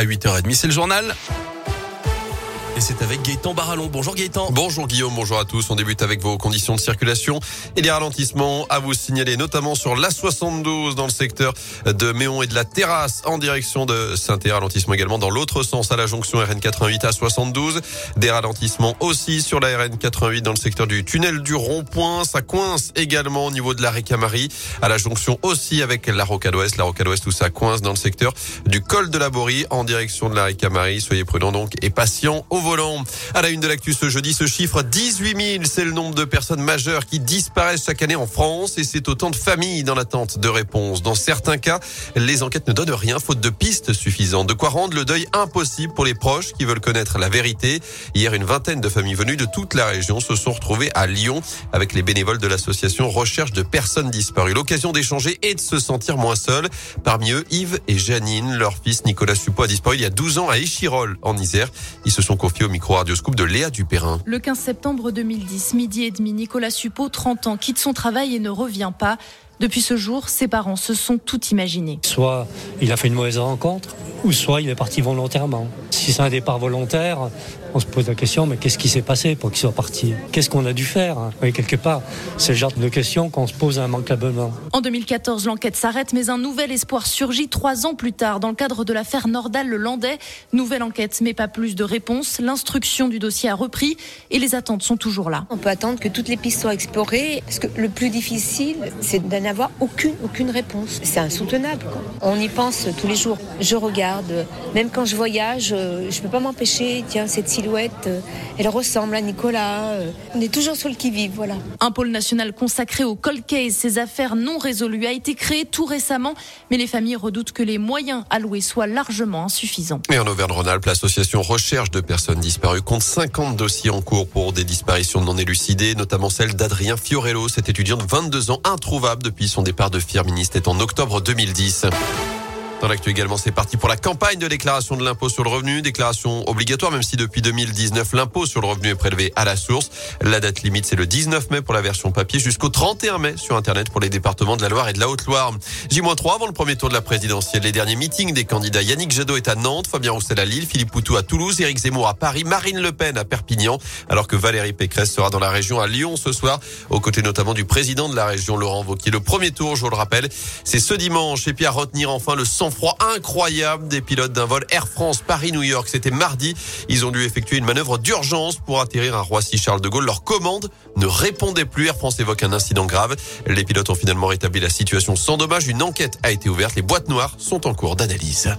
à 8h30. C'est le journal. Et c'est avec Gaëtan Barallon. Bonjour Gaëtan. Bonjour Guillaume, bonjour à tous. On débute avec vos conditions de circulation et les ralentissements à vous signaler, notamment sur l'A72 dans le secteur de Méon et de la Terrasse en direction de saint Ralentissement également dans l'autre sens à la jonction RN88 à 72. Des ralentissements aussi sur la RN88 dans le secteur du tunnel du rond-point. Ça coince également au niveau de la Récamarie à la jonction aussi avec la Rocade Ouest. La Rocade Ouest où ça coince dans le secteur du col de la Borie en direction de la Récamarie. Soyez prudents donc et patients au volant. À la une de l'actu ce jeudi, ce chiffre 18 000, c'est le nombre de personnes majeures qui disparaissent chaque année en France et c'est autant de familles dans l'attente de réponses. Dans certains cas, les enquêtes ne donnent rien faute de pistes suffisantes. De quoi rendre le deuil impossible pour les proches qui veulent connaître la vérité. Hier, une vingtaine de familles venues de toute la région se sont retrouvées à Lyon avec les bénévoles de l'association Recherche de personnes disparues. L'occasion d'échanger et de se sentir moins seul. Parmi eux, Yves et Janine, leur fils Nicolas Suppot a disparu il y a 12 ans à Échirol en Isère. Ils se sont confiés au micro de Léa Dupérin. Le 15 septembre 2010, midi et demi, Nicolas Suppot, 30 ans, quitte son travail et ne revient pas. Depuis ce jour, ses parents se sont tout imaginés. Soit il a fait une mauvaise rencontre, ou soit il est parti volontairement. Si c'est un départ volontaire, on se pose la question, mais qu'est-ce qui s'est passé pour qu'il soit parti? Qu'est-ce qu'on a dû faire hein? Oui, Quelque part, c'est le genre de question qu'on se pose immanquablement. En 2014, l'enquête s'arrête, mais un nouvel espoir surgit trois ans plus tard dans le cadre de l'affaire Nordal-le-Landais. Nouvelle enquête, mais pas plus de réponses. L'instruction du dossier a repris et les attentes sont toujours là. On peut attendre que toutes les pistes soient explorées, parce que le plus difficile, c'est d'en avoir aucune, aucune réponse. C'est insoutenable. Quoi. On y pense tous les jours. Je regarde, même quand je voyage, je ne peux pas m'empêcher, tiens, cette silhouette, elle ressemble à Nicolas. On est toujours sur le qui-vive, voilà. Un pôle national consacré au cold case, ces affaires non résolues, a été créé tout récemment, mais les familles redoutent que les moyens alloués soient largement insuffisants. Et en Auvergne-Rhône-Alpes, l'association Recherche de personnes disparues compte 50 dossiers en cours pour des disparitions non élucidées, notamment celle d'Adrien Fiorello, cet étudiant de 22 ans introuvable depuis son départ de Firmini, c'était en octobre 2010. Dans l'actu également, c'est parti pour la campagne de déclaration de l'impôt sur le revenu. Déclaration obligatoire, même si depuis 2019, l'impôt sur le revenu est prélevé à la source. La date limite, c'est le 19 mai pour la version papier jusqu'au 31 mai sur Internet pour les départements de la Loire et de la Haute-Loire. J-3 avant le premier tour de la présidentielle. Les derniers meetings des candidats. Yannick Jadot est à Nantes, Fabien Roussel à Lille, Philippe Poutou à Toulouse, Éric Zemmour à Paris, Marine Le Pen à Perpignan, alors que Valérie Pécresse sera dans la région à Lyon ce soir, aux côtés notamment du président de la région, Laurent Wauquiez. Le premier tour, je vous le rappelle, c'est ce dimanche. Et puis à retenir enfin le sang-froid incroyable des pilotes d'un vol Air France Paris-New York. C'était mardi. Ils ont dû effectuer une manœuvre d'urgence pour atterrir à Roissy-Charles de Gaulle. Leur commande ne répondait plus. Air France évoque un incident grave. Les pilotes ont finalement rétabli la situation sans dommage. Une enquête a été ouverte. Les boîtes noires sont en cours d'analyse.